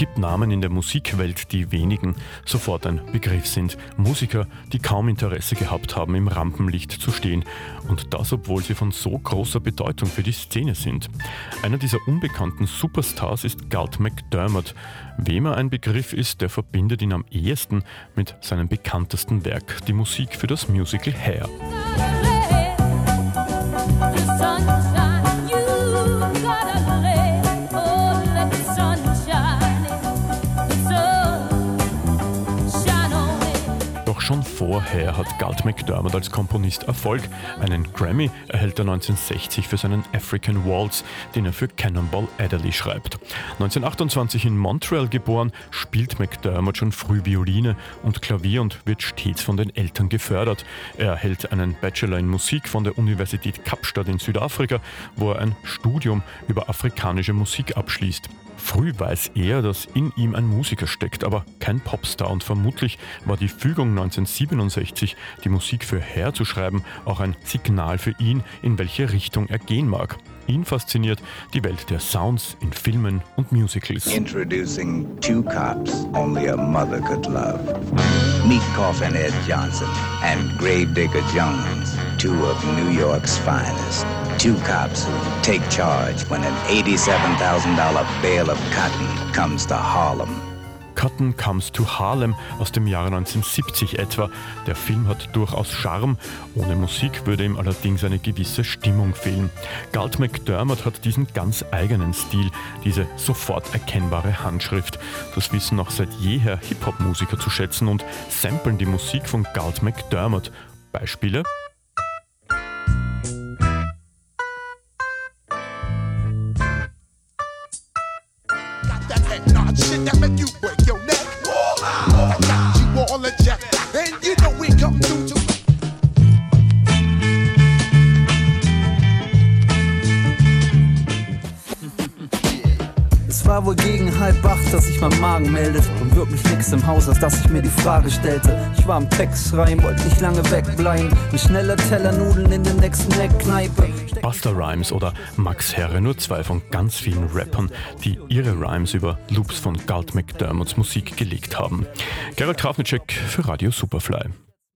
Gibt Namen in der Musikwelt, die wenigen sofort ein Begriff sind. Musiker, die kaum Interesse gehabt haben, im Rampenlicht zu stehen. Und das, obwohl sie von so großer Bedeutung für die Szene sind. Einer dieser unbekannten Superstars ist Galt McDermott. Wem er ein Begriff ist, der verbindet ihn am ehesten mit seinem bekanntesten Werk, die Musik für das Musical Hair. Schon vorher hat Galt McDermott als Komponist Erfolg. Einen Grammy erhält er 1960 für seinen African Waltz, den er für Cannonball Adderley schreibt. 1928 in Montreal geboren, spielt McDermott schon früh Violine und Klavier und wird stets von den Eltern gefördert. Er erhält einen Bachelor in Musik von der Universität Kapstadt in Südafrika, wo er ein Studium über afrikanische Musik abschließt. Früh weiß er, dass in ihm ein Musiker steckt, aber kein Popstar und vermutlich war die Fügung 1967, die Musik für Hair zu schreiben, auch ein Signal für ihn, in welche Richtung er gehen mag. Ihn fasziniert die Welt der Sounds in Filmen und Musicals. Introducing two cops only a mother could love. Meet Coffin Ed Johnson and Gravedigger Jones, two of New York's finest. Two cops who take charge when an $87,000 bale of cotton comes to Harlem. Cotton Comes to Harlem aus dem Jahre 1970 etwa. Der Film hat durchaus Charme, ohne Musik würde ihm allerdings eine gewisse Stimmung fehlen. Galt McDermott hat diesen ganz eigenen Stil, diese sofort erkennbare Handschrift. Das wissen noch seit jeher Hip-Hop-Musiker zu schätzen und samplen die Musik von Galt McDermott. Beispiele? Shit that make you break your neck. You all a jack, and you know war wohl gegen halb acht, dass sich mein Magen meldet und wirklich nichts im Haus, als dass ich mir die Frage stellte. Ich war am Text schreiben, wollte nicht lange wegbleiben. Ein schneller Teller Nudeln in der nächsten Eckkneipe. Buster Rhymes oder Max Herre, nur zwei von ganz vielen Rappern, die ihre Rhymes über Loops von Galt McDermotts Musik gelegt haben. Gerald Trafnicek für Radio Superfly.